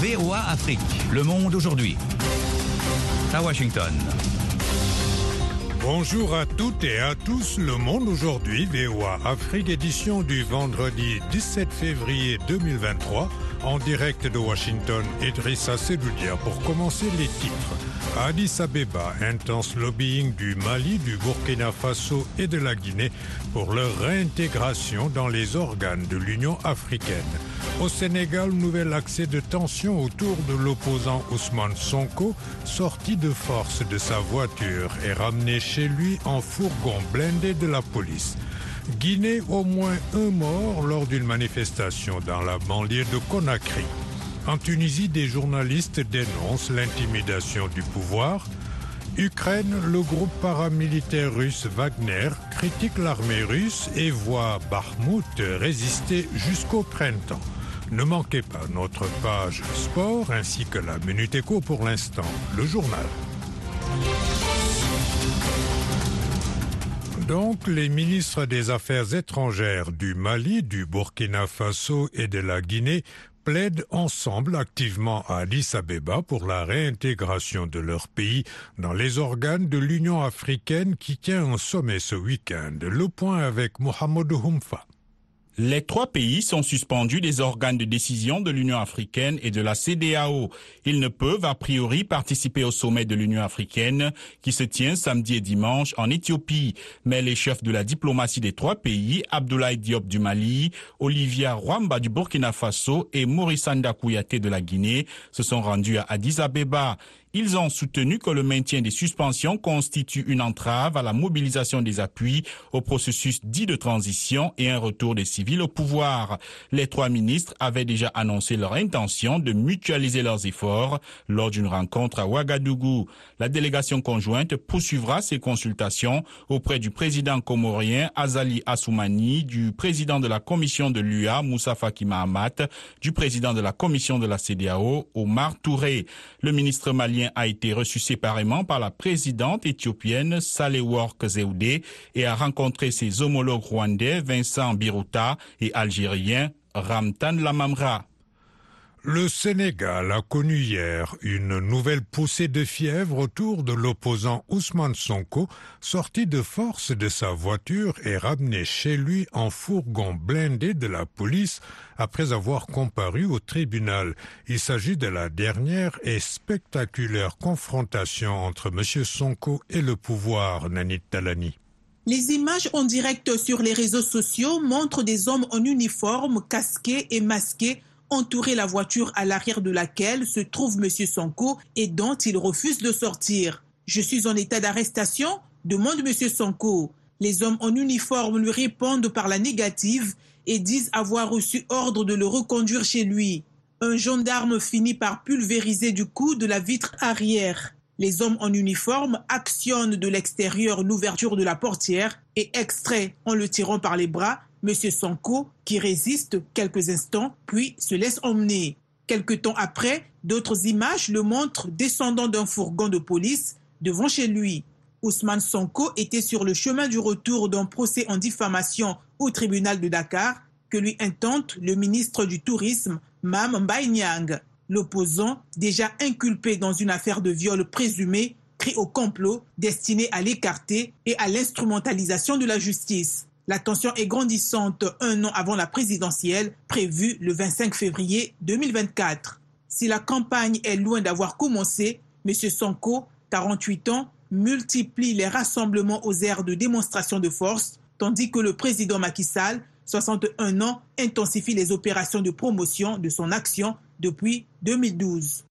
VOA Afrique, le monde aujourd'hui. À Washington. Bonjour à toutes et à tous, le monde aujourd'hui, VOA Afrique édition du vendredi 17 février 2023, en direct de Washington, Idrissa Sedoudia pour commencer les titres. Addis Abeba, intense lobbying du Mali, du Burkina Faso et de la Guinée pour leur réintégration dans les organes de l'Union africaine. Au Sénégal, nouvel accès de tension autour de l'opposant Ousmane Sonko, sorti de force de sa voiture et ramené chez lui en fourgon blindé de la police. Guinée, au moins un mort lors d'une manifestation dans la banlieue de Conakry. En Tunisie, des journalistes dénoncent l'intimidation du pouvoir. Ukraine, le groupe paramilitaire russe Wagner critique l'armée russe et voit Bakhmut résister jusqu'au printemps. Ne manquez pas notre page sport ainsi que la Minute Éco pour l'instant, le journal. Donc, les ministres des Affaires étrangères du Mali, du Burkina Faso et de la Guinée plaident ensemble activement à Addis Abeba pour la réintégration de leur pays dans les organes de l'Union africaine qui tient un sommet ce week-end. Le point avec Mohamed Humfa. Les trois pays sont suspendus des organes de décision de l'Union africaine et de la CDAO. Ils ne peuvent a priori participer au sommet de l'Union africaine qui se tient samedi et dimanche en Éthiopie. Mais les chefs de la diplomatie des trois pays, Abdoulaye Diop du Mali, Olivia Rwamba du Burkina Faso et Maurice Kouyaté de la Guinée, se sont rendus à Addis Abeba. Ils ont soutenu que le maintien des suspensions constitue une entrave à la mobilisation des appuis au processus dit de transition et un retour des civils au pouvoir. Les trois ministres avaient déjà annoncé leur intention de mutualiser leurs efforts lors d'une rencontre à Ouagadougou. La délégation conjointe poursuivra ses consultations auprès du président comorien Azali Assoumani, du président de la commission de l'UA Moussa Faki Mahamat, du président de la commission de la CDAO Omar Touré. Le ministre malien a été reçu séparément par la présidente éthiopienne Salework Zewde et a rencontré ses homologues rwandais Vincent Biruta et algérien Ramtan Lamamra. Le Sénégal a connu hier une nouvelle poussée de fièvre autour de l'opposant Ousmane Sonko, sorti de force de sa voiture et ramené chez lui en fourgon blindé de la police après avoir comparu au tribunal. Il s'agit de la dernière et spectaculaire confrontation entre M. Sonko et le pouvoir, Nanit Talani. Les images en direct sur les réseaux sociaux montrent des hommes en uniforme, casqués et masqués entourer la voiture à l'arrière de laquelle se trouve M. Sonko et dont il refuse de sortir. Je suis en état d'arrestation demande M. Sonko. Les hommes en uniforme lui répondent par la négative et disent avoir reçu ordre de le reconduire chez lui. Un gendarme finit par pulvériser du coup de la vitre arrière. Les hommes en uniforme actionnent de l'extérieur l'ouverture de la portière et extraient en le tirant par les bras M. Sanko, qui résiste quelques instants, puis se laisse emmener. Quelque temps après, d'autres images le montrent descendant d'un fourgon de police devant chez lui. Ousmane Sonko était sur le chemin du retour d'un procès en diffamation au tribunal de Dakar que lui intente le ministre du Tourisme, Mam Mbaye L'opposant, déjà inculpé dans une affaire de viol présumé, crie au complot destiné à l'écarter et à l'instrumentalisation de la justice. La tension est grandissante un an avant la présidentielle prévue le 25 février 2024. Si la campagne est loin d'avoir commencé, M. Sonko, 48 ans, multiplie les rassemblements aux aires de démonstration de force, tandis que le président Macky Sall, 61 ans, intensifie les opérations de promotion de son action depuis 2012.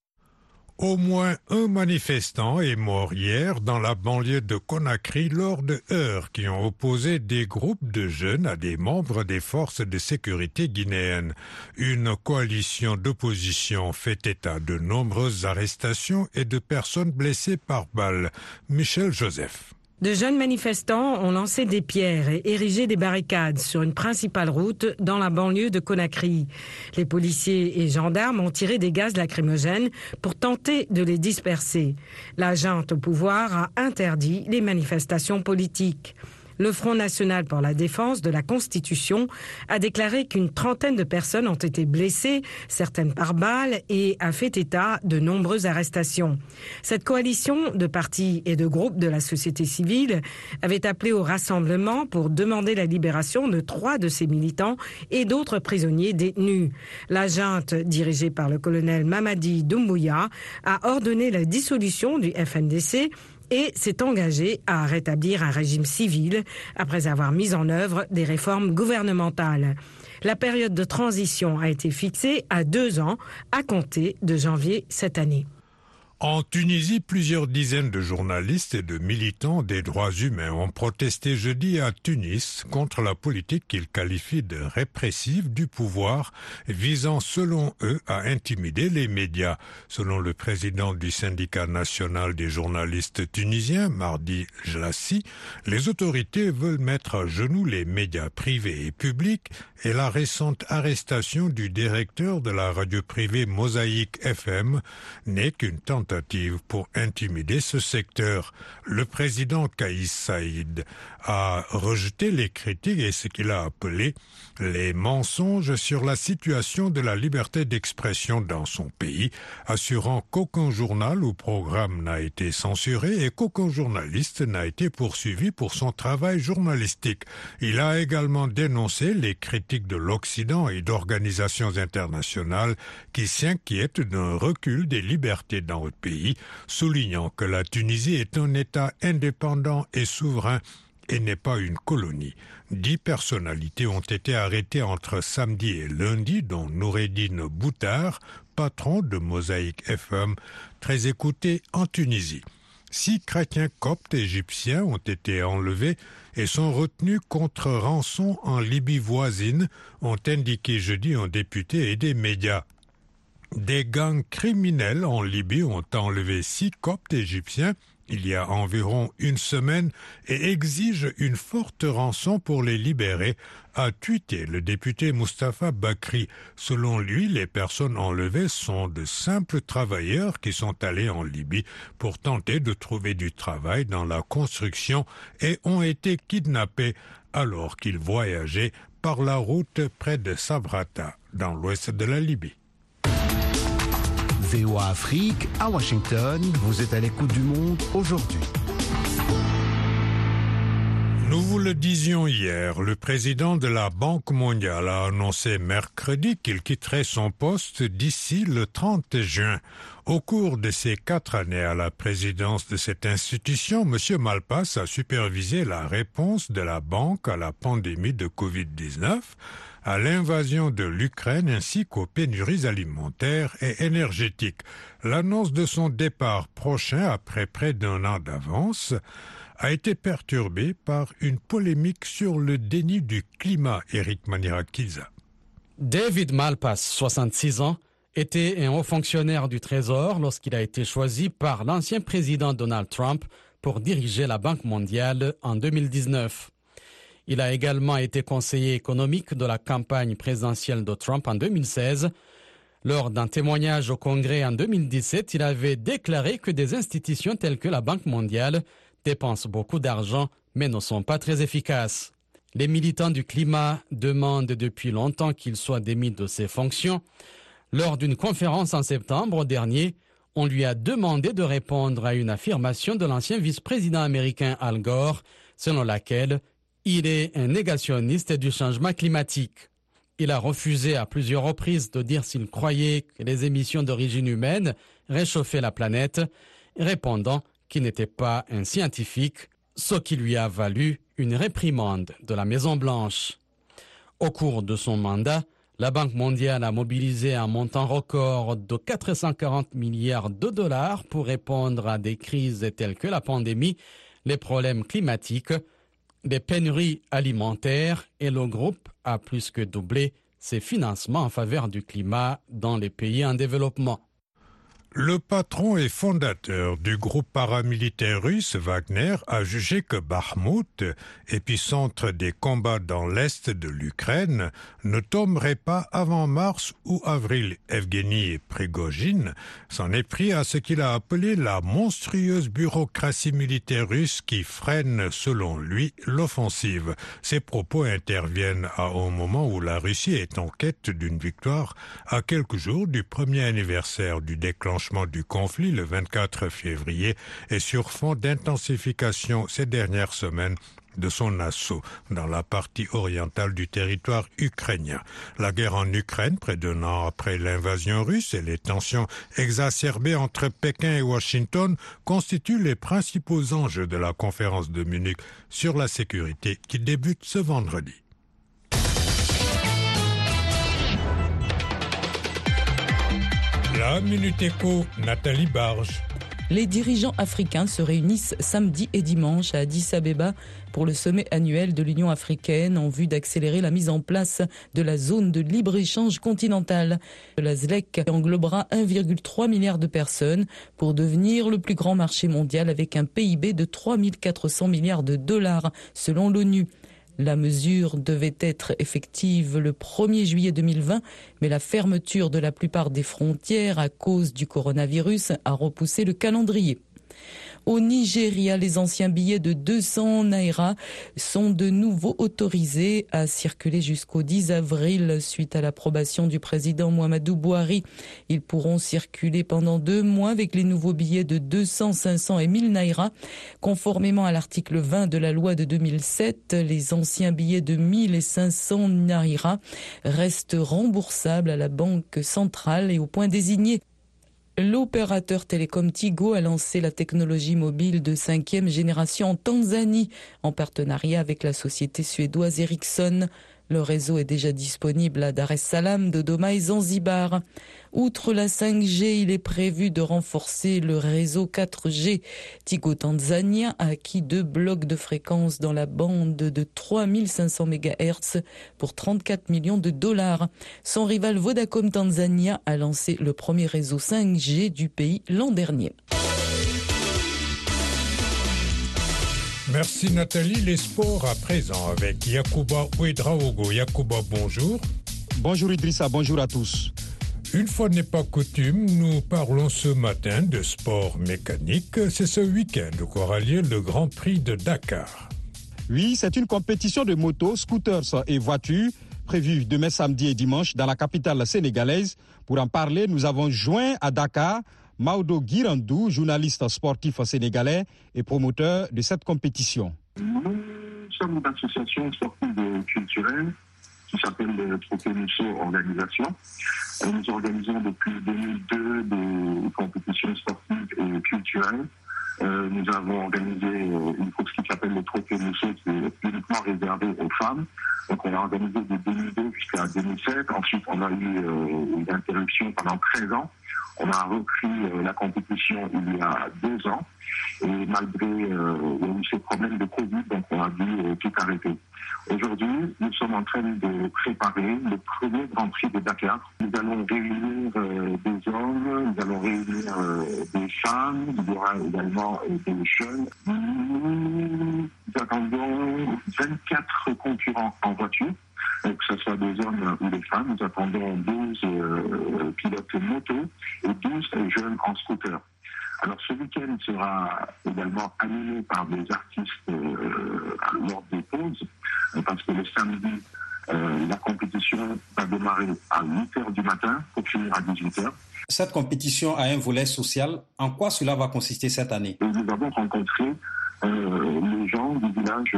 Au moins un manifestant est mort hier dans la banlieue de Conakry lors de heures qui ont opposé des groupes de jeunes à des membres des forces de sécurité guinéennes. Une coalition d'opposition fait état de nombreuses arrestations et de personnes blessées par balles. Michel Joseph. De jeunes manifestants ont lancé des pierres et érigé des barricades sur une principale route dans la banlieue de Conakry. Les policiers et gendarmes ont tiré des gaz lacrymogènes pour tenter de les disperser. L'agent au pouvoir a interdit les manifestations politiques. Le Front national pour la défense de la Constitution a déclaré qu'une trentaine de personnes ont été blessées, certaines par balles, et a fait état de nombreuses arrestations. Cette coalition de partis et de groupes de la société civile avait appelé au rassemblement pour demander la libération de trois de ses militants et d'autres prisonniers détenus. La junte, dirigée par le colonel Mamadi Doumbouya, a ordonné la dissolution du FNDC et s'est engagé à rétablir un régime civil après avoir mis en œuvre des réformes gouvernementales. La période de transition a été fixée à deux ans à compter de janvier cette année. En Tunisie, plusieurs dizaines de journalistes et de militants des droits humains ont protesté jeudi à Tunis contre la politique qu'ils qualifient de répressive du pouvoir, visant selon eux à intimider les médias. Selon le président du syndicat national des journalistes tunisiens, Mardi Jlassi, les autorités veulent mettre à genoux les médias privés et publics et la récente arrestation du directeur de la radio privée Mosaïque FM n'est qu'une tentative pour intimider ce secteur. Le président Kaïs Saïd a rejeté les critiques et ce qu'il a appelé les mensonges sur la situation de la liberté d'expression dans son pays, assurant qu'aucun journal ou programme n'a été censuré et qu'aucun journaliste n'a été poursuivi pour son travail journalistique. Il a également dénoncé les critiques de l'Occident et d'organisations internationales qui s'inquiètent d'un recul des libertés dans notre pays, soulignant que la Tunisie est un État indépendant et souverain et n'est pas une colonie. Dix personnalités ont été arrêtées entre samedi et lundi, dont Noureddin Boutard, patron de Mosaïque FM, très écouté en Tunisie. Six chrétiens coptes égyptiens ont été enlevés et sont retenus contre rançon en Libye voisine, ont indiqué jeudi un député et des médias. Des gangs criminels en Libye ont enlevé six coptes égyptiens il y a environ une semaine et exige une forte rançon pour les libérer, a tweeté le député Mustapha Bakri. Selon lui, les personnes enlevées sont de simples travailleurs qui sont allés en Libye pour tenter de trouver du travail dans la construction et ont été kidnappés alors qu'ils voyageaient par la route près de Sabrata, dans l'ouest de la Libye. VOA Afrique à Washington. Vous êtes à l'écoute du monde aujourd'hui. Nous vous le disions hier, le président de la Banque mondiale a annoncé mercredi qu'il quitterait son poste d'ici le 30 juin. Au cours de ses quatre années à la présidence de cette institution, M. Malpass a supervisé la réponse de la banque à la pandémie de Covid-19 à l'invasion de l'Ukraine ainsi qu'aux pénuries alimentaires et énergétiques. L'annonce de son départ prochain après près d'un an d'avance a été perturbée par une polémique sur le déni du climat, Eric Manirakiza. David Malpass, 66 ans, était un haut fonctionnaire du Trésor lorsqu'il a été choisi par l'ancien président Donald Trump pour diriger la Banque mondiale en 2019. Il a également été conseiller économique de la campagne présidentielle de Trump en 2016. Lors d'un témoignage au Congrès en 2017, il avait déclaré que des institutions telles que la Banque mondiale dépensent beaucoup d'argent mais ne sont pas très efficaces. Les militants du climat demandent depuis longtemps qu'il soit démis de ses fonctions. Lors d'une conférence en septembre dernier, on lui a demandé de répondre à une affirmation de l'ancien vice-président américain Al Gore, selon laquelle il est un négationniste du changement climatique. Il a refusé à plusieurs reprises de dire s'il croyait que les émissions d'origine humaine réchauffaient la planète, répondant qu'il n'était pas un scientifique, ce qui lui a valu une réprimande de la Maison-Blanche. Au cours de son mandat, la Banque mondiale a mobilisé un montant record de 440 milliards de dollars pour répondre à des crises telles que la pandémie, les problèmes climatiques, des pénuries alimentaires et le groupe a plus que doublé ses financements en faveur du climat dans les pays en développement. Le patron et fondateur du groupe paramilitaire russe Wagner a jugé que Bakhmut, épicentre des combats dans l'est de l'Ukraine, ne tomberait pas avant mars ou avril. Evgeny Prigogine s'en est pris à ce qu'il a appelé la monstrueuse bureaucratie militaire russe qui freine, selon lui, l'offensive. Ces propos interviennent à un moment où la Russie est en quête d'une victoire à quelques jours du premier anniversaire du déclenchement du conflit le 24 février et sur fond d'intensification ces dernières semaines de son assaut dans la partie orientale du territoire ukrainien. La guerre en Ukraine, près d'un an après l'invasion russe et les tensions exacerbées entre Pékin et Washington constituent les principaux enjeux de la conférence de Munich sur la sécurité qui débute ce vendredi. La Minute Éco, Nathalie Barge. Les dirigeants africains se réunissent samedi et dimanche à Addis Abeba pour le sommet annuel de l'Union africaine en vue d'accélérer la mise en place de la zone de libre-échange continentale. La ZLEC englobera 1,3 milliard de personnes pour devenir le plus grand marché mondial avec un PIB de 3 400 milliards de dollars selon l'ONU. La mesure devait être effective le 1er juillet 2020, mais la fermeture de la plupart des frontières à cause du coronavirus a repoussé le calendrier. Au Nigeria, les anciens billets de 200 naira sont de nouveau autorisés à circuler jusqu'au 10 avril suite à l'approbation du président Mohamedou Bouhari. Ils pourront circuler pendant deux mois avec les nouveaux billets de 200, 500 et 1000 naira. Conformément à l'article 20 de la loi de 2007, les anciens billets de 1000 et 500 naira restent remboursables à la banque centrale et au point désigné. L'opérateur télécom Tigo a lancé la technologie mobile de cinquième génération en Tanzanie en partenariat avec la société suédoise Ericsson. Le réseau est déjà disponible à Dar es Salaam, Dodoma et Zanzibar. Outre la 5G, il est prévu de renforcer le réseau 4G. Tigo Tanzania a acquis deux blocs de fréquence dans la bande de 3500 MHz pour 34 millions de dollars. Son rival Vodacom Tanzania a lancé le premier réseau 5G du pays l'an dernier. Merci Nathalie. Les sports à présent avec Yakuba Ouedraogo. Yakuba, bonjour. Bonjour Idrissa, bonjour à tous. Une fois n'est pas coutume, nous parlons ce matin de sport mécanique. C'est ce week-end qu'aura lieu le Grand Prix de Dakar. Oui, c'est une compétition de motos, scooters et voitures prévue demain samedi et dimanche dans la capitale sénégalaise. Pour en parler, nous avons joint à Dakar Maudo Girandou, journaliste sportif sénégalais et promoteur de cette compétition. Nous sommes une association sportive et culturelle qui s'appelle le Trophée Organisation. nous organisons depuis 2002 des compétitions sportives et culturelles. Euh, nous avons organisé euh, une course qui s'appelle le Trophée Mousseau, qui est uniquement réservée aux femmes. Donc on a organisé de 2002 jusqu'à 2007. Ensuite, on a eu euh, une interruption pendant 13 ans. On a repris euh, la compétition il y a deux ans et malgré euh, eu ces problèmes de Covid, donc on a dû euh, tout arrêter. Aujourd'hui, nous sommes en train de préparer le premier Grand Prix de Dakar. Nous allons réunir des hommes, nous allons réunir des femmes, il y aura également des jeunes. Nous attendons 24 concurrents en voiture que ce soit des hommes ou des femmes. Nous attendons 12 euh, pilotes moto et 12 jeunes en scooter. Alors ce week-end sera également animé par des artistes euh, lors des pauses, euh, parce que le samedi, la compétition va démarrer à 8h du matin pour finir à 18h. Cette compétition a un volet social. En quoi cela va consister cette année? Nous avons rencontré les gens du village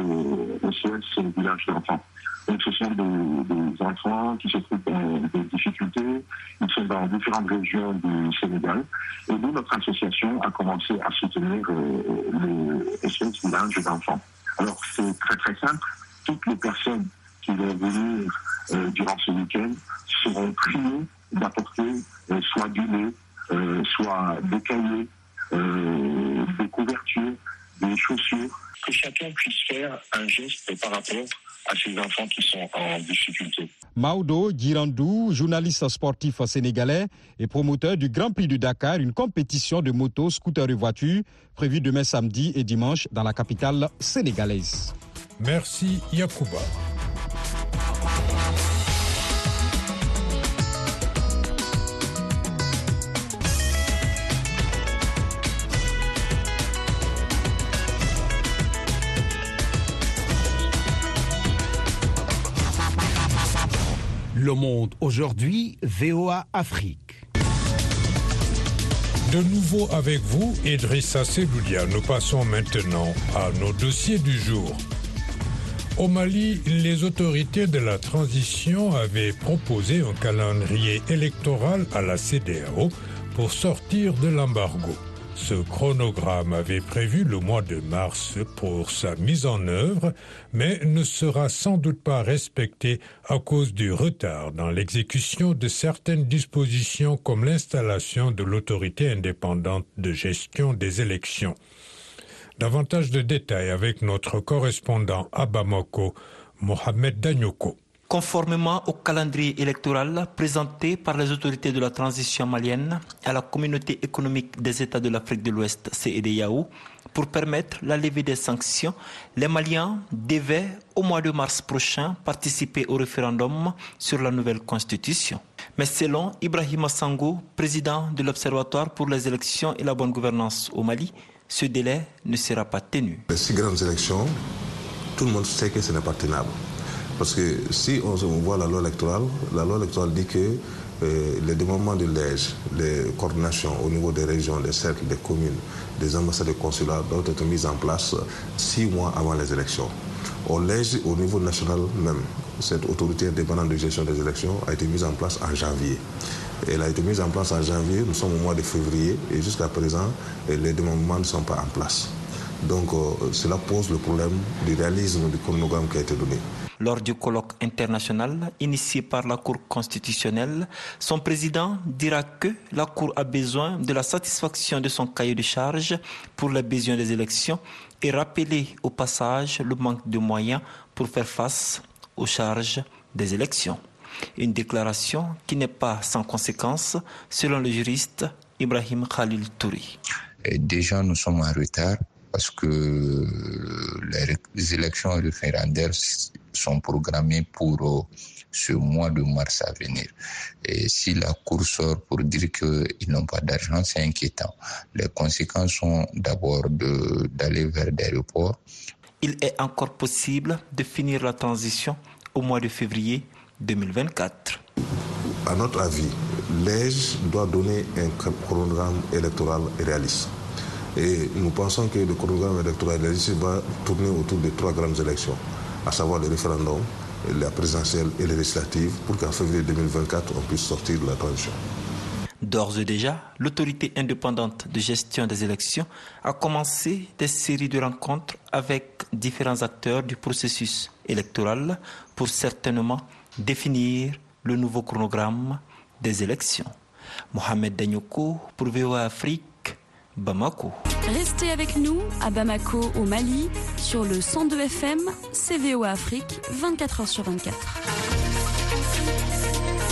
OCS, le village d'enfants. Donc ce sont des, enfants qui se trouvent dans des difficultés, ils sont dans différentes régions du Sénégal. Et nous, notre association a commencé à soutenir euh, les SOS Village d'enfants. Alors c'est très très simple. Toutes les personnes qui vont venir euh, durant ce week-end seront priées d'apporter euh, soit du lait, soit des cahiers, des couvertures, des des chaussures. Que chacun puisse faire un geste par rapport à ces enfants qui sont en difficulté. Maudo Girandou, journaliste sportif sénégalais et promoteur du Grand Prix du Dakar, une compétition de motos, scooters et voitures prévue demain samedi et dimanche dans la capitale sénégalaise. Merci Yacouba. Le Monde aujourd'hui, VOA Afrique. De nouveau avec vous, Idrissa Seloudia. Nous passons maintenant à nos dossiers du jour. Au Mali, les autorités de la transition avaient proposé un calendrier électoral à la CDAO pour sortir de l'embargo. Ce chronogramme avait prévu le mois de mars pour sa mise en œuvre, mais ne sera sans doute pas respecté à cause du retard dans l'exécution de certaines dispositions comme l'installation de l'autorité indépendante de gestion des élections. Davantage de détails avec notre correspondant à Bamako, Mohamed Danyoko. Conformément au calendrier électoral présenté par les autorités de la transition malienne à la communauté économique des États de l'Afrique de l'Ouest, CEDEAO, pour permettre la levée des sanctions, les Maliens devaient, au mois de mars prochain, participer au référendum sur la nouvelle constitution. Mais selon Ibrahim Sango, président de l'Observatoire pour les élections et la bonne gouvernance au Mali, ce délai ne sera pas tenu. Les six grandes élections, tout le monde sait que ce n'est. Parce que si on, voit la loi électorale, la loi électorale dit que euh, les démembrements de lège, les coordinations au niveau des régions, des cercles, des communes, des ambassades et consulats doivent être mises en place six mois avant les élections. Au lège, au niveau national même, cette autorité indépendante de gestion des élections a été mise en place en janvier. Elle a été mise en place en janvier, nous sommes au mois de février et jusqu'à présent, les démembrements ne sont pas en place. Donc euh, cela pose le problème du réalisme du chronogramme qui a été donné. Lors du colloque international initié par la Cour constitutionnelle, son président dira que la Cour a besoin de la satisfaction de son cahier de charges pour les besoins des élections et rappeler au passage le manque de moyens pour faire face aux charges des élections. Une déclaration qui n'est pas sans conséquence, selon le juriste Ibrahim Khalil Touri. déjà, nous sommes en retard parce que les élections référendaires sont programmées pour euh, ce mois de mars à venir. Et si la Cour sort pour dire qu'ils n'ont pas d'argent, c'est inquiétant. Les conséquences sont d'abord d'aller vers des reports. Il est encore possible de finir la transition au mois de février 2024. À notre avis, l'EJ doit donner un chronogramme électoral réaliste. Et nous pensons que le chronogramme électoral va tourner autour de trois grandes élections, à savoir le référendum, la présidentielle et les législatives, pour qu'en février 2024, on puisse sortir de la transition. D'ores et déjà, l'autorité indépendante de gestion des élections a commencé des séries de rencontres avec différents acteurs du processus électoral pour certainement définir le nouveau chronogramme des élections. Mohamed Danyoko pour VOA Afrique. Bamako. Restez avec nous à Bamako au Mali sur le 102 FM CVO Afrique 24h sur 24.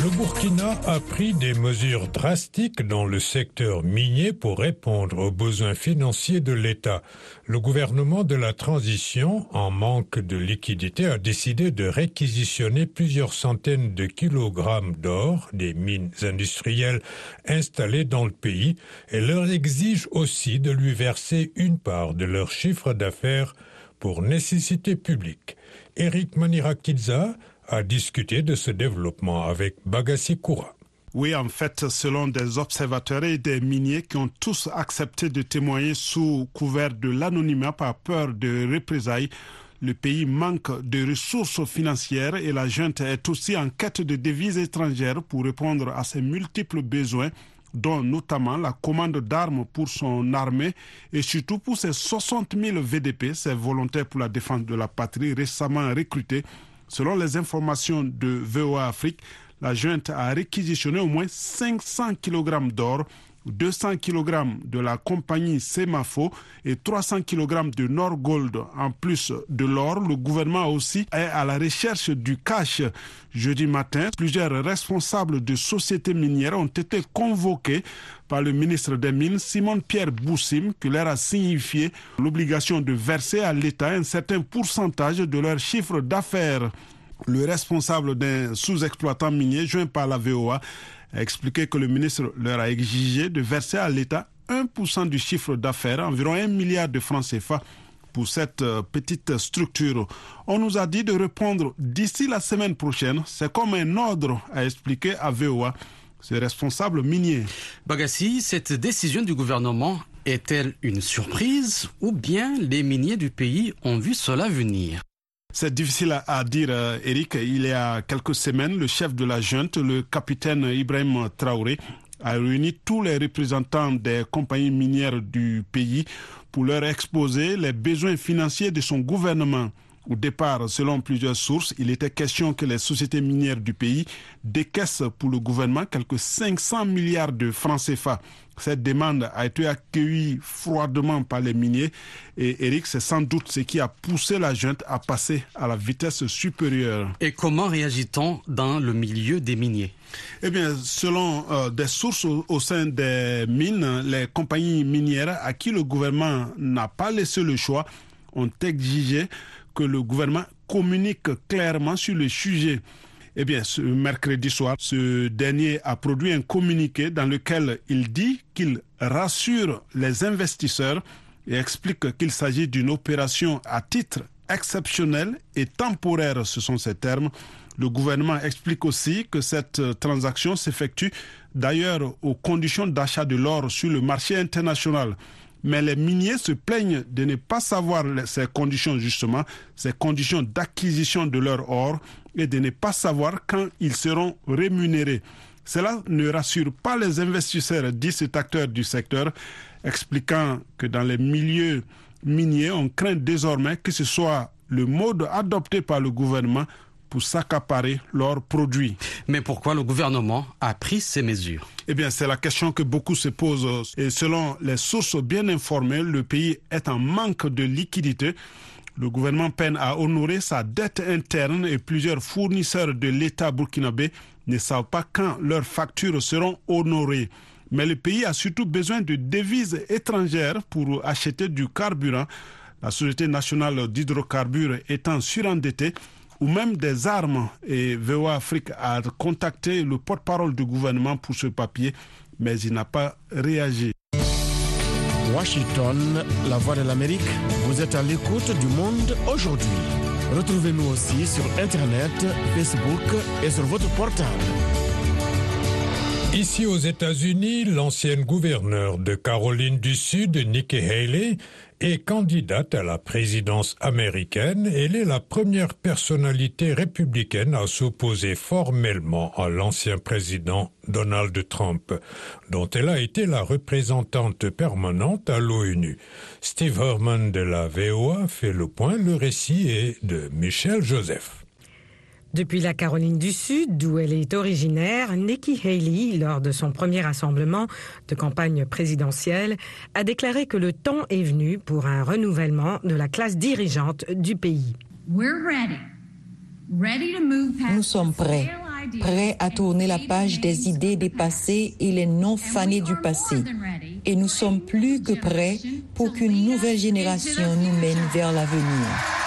Le Burkina a pris des mesures drastiques dans le secteur minier pour répondre aux besoins financiers de l'État. Le gouvernement de la transition, en manque de liquidité, a décidé de réquisitionner plusieurs centaines de kilogrammes d'or des mines industrielles installées dans le pays et leur exige aussi de lui verser une part de leur chiffre d'affaires pour nécessité publique. Eric Manirakidza a discuté de ce développement avec Bagassi Koura. Oui, en fait, selon des observateurs et des miniers qui ont tous accepté de témoigner sous couvert de l'anonymat par peur de représailles, le pays manque de ressources financières et la junte est aussi en quête de devises étrangères pour répondre à ses multiples besoins dont notamment la commande d'armes pour son armée et surtout pour ses 60 000 VDP, ses volontaires pour la défense de la patrie récemment recrutés Selon les informations de VOA Afrique, la junte a réquisitionné au moins 500 kg d'or 200 kg de la compagnie Semafo et 300 kg de Norgold. En plus de l'or, le gouvernement aussi est à la recherche du cash. Jeudi matin, plusieurs responsables de sociétés minières ont été convoqués par le ministre des Mines, Simon Pierre Boussim, qui leur a signifié l'obligation de verser à l'État un certain pourcentage de leur chiffre d'affaires. Le responsable d'un sous-exploitant minier, joint par la VOA, a expliqué que le ministre leur a exigé de verser à l'État 1% du chiffre d'affaires, environ 1 milliard de francs CFA pour cette euh, petite structure. On nous a dit de répondre d'ici la semaine prochaine. C'est comme un ordre, a expliqué à VOA ce responsable minier. Bagassi, cette décision du gouvernement est-elle une surprise ou bien les miniers du pays ont vu cela venir? C'est difficile à dire, euh, Eric. Il y a quelques semaines, le chef de la junte, le capitaine Ibrahim Traoré, a réuni tous les représentants des compagnies minières du pays pour leur exposer les besoins financiers de son gouvernement. Au départ, selon plusieurs sources, il était question que les sociétés minières du pays décaissent pour le gouvernement quelques 500 milliards de francs CFA. Cette demande a été accueillie froidement par les miniers et Eric, c'est sans doute ce qui a poussé la junte à passer à la vitesse supérieure. Et comment réagit-on dans le milieu des miniers? Eh bien, selon euh, des sources au, sein des mines, les compagnies minières à qui le gouvernement n'a pas laissé le choix ont exigé que le gouvernement communique clairement sur le sujet. Eh bien, ce mercredi soir, ce dernier a produit un communiqué dans lequel il dit qu'il rassure les investisseurs et explique qu'il s'agit d'une opération à titre exceptionnel et temporaire, ce sont ces termes. Le gouvernement explique aussi que cette transaction s'effectue d'ailleurs aux conditions d'achat de l'or sur le marché international. Mais les miniers se plaignent de ne pas savoir ces conditions justement, ces conditions d'acquisition de leur or et de ne pas savoir quand ils seront rémunérés. Cela ne rassure pas les investisseurs, dit cet acteur du secteur, expliquant que dans les milieux miniers, on craint désormais que ce soit le mode adopté par le gouvernement pour s'accaparer leurs produits. Mais pourquoi le gouvernement a pris ces mesures? Eh bien, c'est la question que beaucoup se posent. Et selon les sources bien informées, le pays est en manque de liquidité. Le gouvernement peine à honorer sa dette interne et plusieurs fournisseurs de l'État burkinabé ne savent pas quand leurs factures seront honorées. Mais le pays a surtout besoin de devises étrangères pour acheter du carburant. La Société nationale d'hydrocarbures étant surendettée, ou même des armes. Et VOA Afrique a contacté le porte-parole du gouvernement pour ce papier, mais il n'a pas réagi. Washington, la voix de l'Amérique, vous êtes à l'écoute du monde aujourd'hui. Retrouvez-nous aussi sur Internet, Facebook et sur votre portable. Ici aux États-Unis, l'ancienne gouverneure de Caroline du Sud, Nikki Haley, est candidate à la présidence américaine. Elle est la première personnalité républicaine à s'opposer formellement à l'ancien président Donald Trump, dont elle a été la représentante permanente à l'ONU. Steve Herman de la VOA fait le point. Le récit est de Michel Joseph. Depuis la Caroline du Sud, d'où elle est originaire, Nikki Haley, lors de son premier rassemblement de campagne présidentielle, a déclaré que le temps est venu pour un renouvellement de la classe dirigeante du pays. Nous sommes prêts, prêts à tourner la page des idées dépassées et les non fanés du passé. Et nous sommes plus que prêts pour qu'une nouvelle génération nous mène vers l'avenir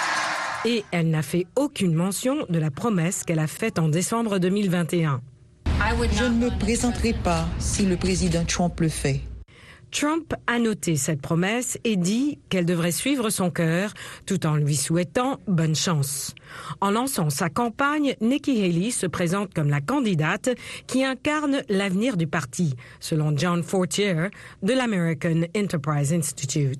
et elle n'a fait aucune mention de la promesse qu'elle a faite en décembre 2021. Je ne me présenterai pas si le président Trump le fait. Trump a noté cette promesse et dit qu'elle devrait suivre son cœur tout en lui souhaitant bonne chance. En lançant sa campagne, Nikki Haley se présente comme la candidate qui incarne l'avenir du parti, selon John Fortier de l'American Enterprise Institute.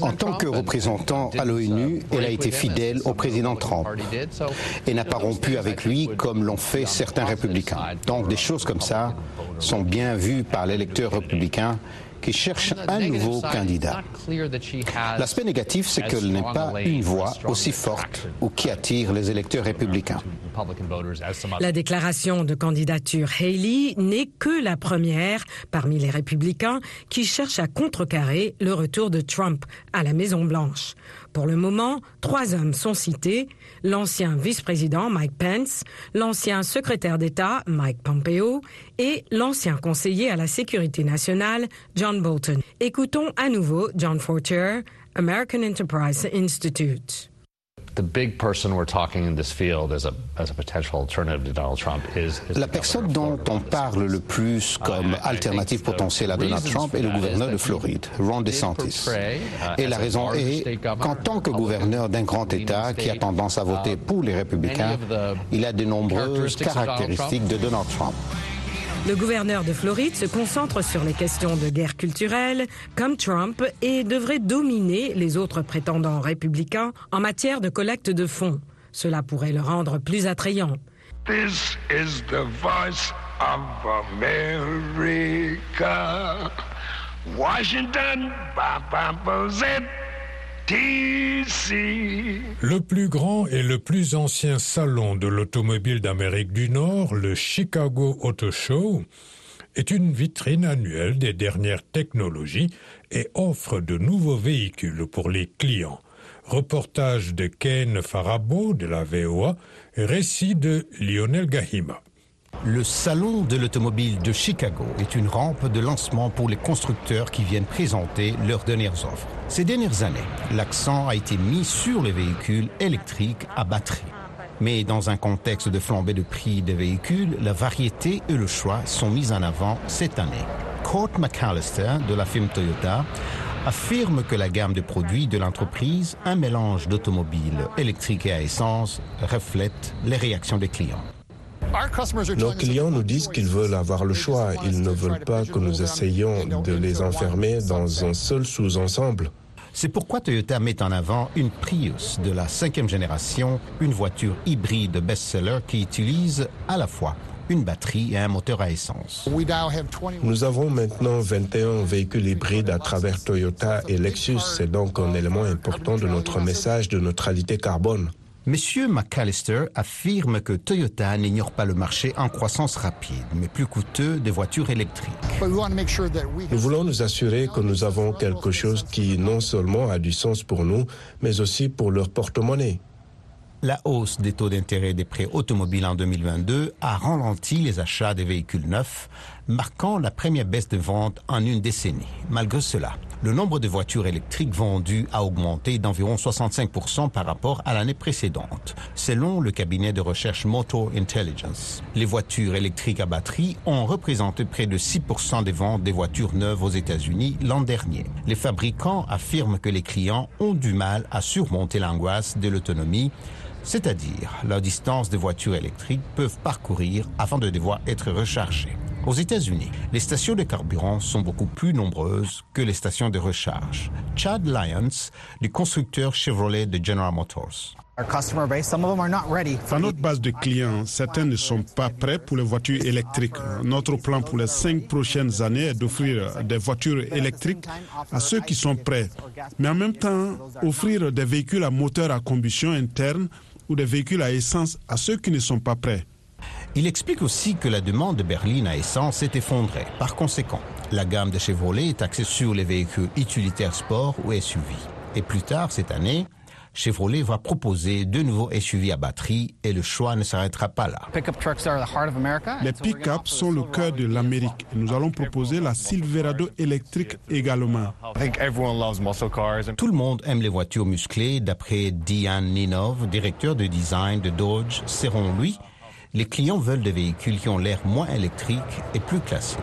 En tant que représentant à l'ONU, elle a été fidèle au président Trump et n'a pas rompu avec lui comme l'ont fait certains républicains. Donc des choses comme ça sont bien vu par l'électeur républicain qui cherche un nouveau candidat. L'aspect négatif, c'est qu'elle n'est pas une voix aussi forte ou qui attire les électeurs républicains. La déclaration de candidature Haley n'est que la première parmi les républicains qui cherchent à contrecarrer le retour de Trump à la Maison-Blanche. Pour le moment, trois hommes sont cités, l'ancien vice-président Mike Pence, l'ancien secrétaire d'État Mike Pompeo et l'ancien conseiller à la sécurité nationale John Bolton. Écoutons à nouveau John Fortier, American Enterprise Institute. La personne dont on parle le plus comme alternative potentielle à Donald Trump est le gouverneur de Floride, Ron DeSantis. Et la raison est qu'en tant que gouverneur d'un grand État qui a tendance à voter pour les républicains, il a de nombreuses caractéristiques de Donald Trump. Le gouverneur de Floride se concentre sur les questions de guerre culturelle, comme Trump, et devrait dominer les autres prétendants républicains en matière de collecte de fonds. Cela pourrait le rendre plus attrayant. This is the voice of America. Washington, le plus grand et le plus ancien salon de l'automobile d'Amérique du Nord, le Chicago Auto Show, est une vitrine annuelle des dernières technologies et offre de nouveaux véhicules pour les clients. Reportage de Ken Farabo de la VOA, récit de Lionel Gahima. Le Salon de l'automobile de Chicago est une rampe de lancement pour les constructeurs qui viennent présenter leurs dernières offres. Ces dernières années, l'accent a été mis sur les véhicules électriques à batterie. Mais dans un contexte de flambée de prix des véhicules, la variété et le choix sont mis en avant cette année. Court McAllister de la firme Toyota affirme que la gamme de produits de l'entreprise, un mélange d'automobiles électriques et à essence, reflète les réactions des clients. Nos clients nous disent qu'ils veulent avoir le choix. Ils ne veulent pas que nous essayions de les enfermer dans un seul sous-ensemble. C'est pourquoi Toyota met en avant une Prius de la cinquième génération, une voiture hybride best-seller qui utilise à la fois une batterie et un moteur à essence. Nous avons maintenant 21 véhicules hybrides à travers Toyota et Lexus. C'est donc un élément important de notre message de neutralité carbone. Monsieur McAllister affirme que Toyota n'ignore pas le marché en croissance rapide, mais plus coûteux des voitures électriques. Nous voulons nous assurer que nous avons quelque chose qui non seulement a du sens pour nous, mais aussi pour leur porte-monnaie. La hausse des taux d'intérêt des prêts automobiles en 2022 a ralenti les achats des véhicules neufs, marquant la première baisse de vente en une décennie. Malgré cela, le nombre de voitures électriques vendues a augmenté d'environ 65% par rapport à l'année précédente, selon le cabinet de recherche Motor Intelligence. Les voitures électriques à batterie ont représenté près de 6% des ventes des voitures neuves aux États-Unis l'an dernier. Les fabricants affirment que les clients ont du mal à surmonter l'angoisse de l'autonomie c'est-à-dire la distance des voitures électriques peuvent parcourir avant de devoir être rechargées. Aux États-Unis, les stations de carburant sont beaucoup plus nombreuses que les stations de recharge. Chad Lyons, du constructeur Chevrolet de General Motors. À notre base de clients, certains ne sont pas prêts pour les voitures électriques. Notre plan pour les cinq prochaines années est d'offrir des voitures électriques à ceux qui sont prêts, mais en même temps offrir des véhicules à moteur à combustion interne ou des véhicules à essence à ceux qui ne sont pas prêts. Il explique aussi que la demande de berline à essence s'est effondrée. Par conséquent, la gamme de Chevrolet est axée sur les véhicules utilitaires sport ou SUV. Et plus tard cette année, Chevrolet va proposer de nouveaux SUV à batterie et le choix ne s'arrêtera pas là. Les pick-up sont le cœur de l'Amérique. Nous allons proposer la Silverado électrique également. Tout le monde aime les voitures musclées, d'après Diane Ninov, directeur de design de Dodge. Selon lui, les clients veulent des véhicules qui ont l'air moins électriques et plus classiques.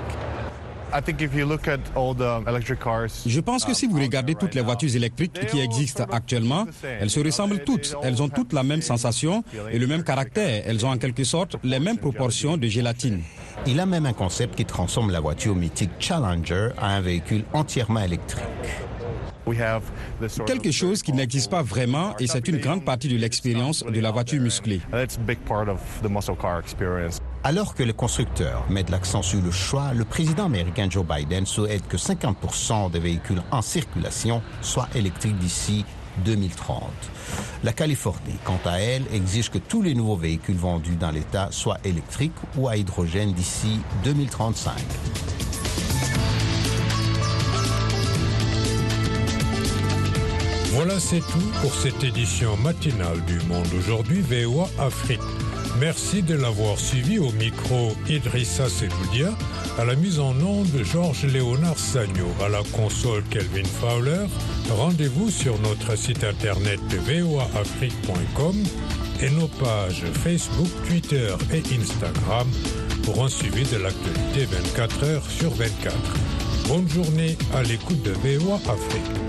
Je pense que si vous regardez toutes les voitures électriques qui existent actuellement, elles se ressemblent toutes. Elles ont toutes la même sensation et le même caractère. Elles ont en quelque sorte les mêmes proportions de gélatine. Il a même un concept qui transforme la voiture mythique Challenger à un véhicule entièrement électrique. Quelque chose qui n'existe pas vraiment et c'est une grande partie de l'expérience de la voiture musclée. Alors que les constructeurs mettent l'accent sur le choix, le président américain Joe Biden souhaite que 50% des véhicules en circulation soient électriques d'ici 2030. La Californie, quant à elle, exige que tous les nouveaux véhicules vendus dans l'État soient électriques ou à hydrogène d'ici 2035. Voilà, c'est tout pour cette édition matinale du Monde aujourd'hui VOA Afrique. Merci de l'avoir suivi au micro Idrissa Seboudia, à la mise en onde Georges Léonard Sagno, à la console Kelvin Fowler. Rendez-vous sur notre site internet voaafrique.com et nos pages Facebook, Twitter et Instagram pour un suivi de l'actualité 24 heures sur 24. Bonne journée à l'écoute de VOA Afrique.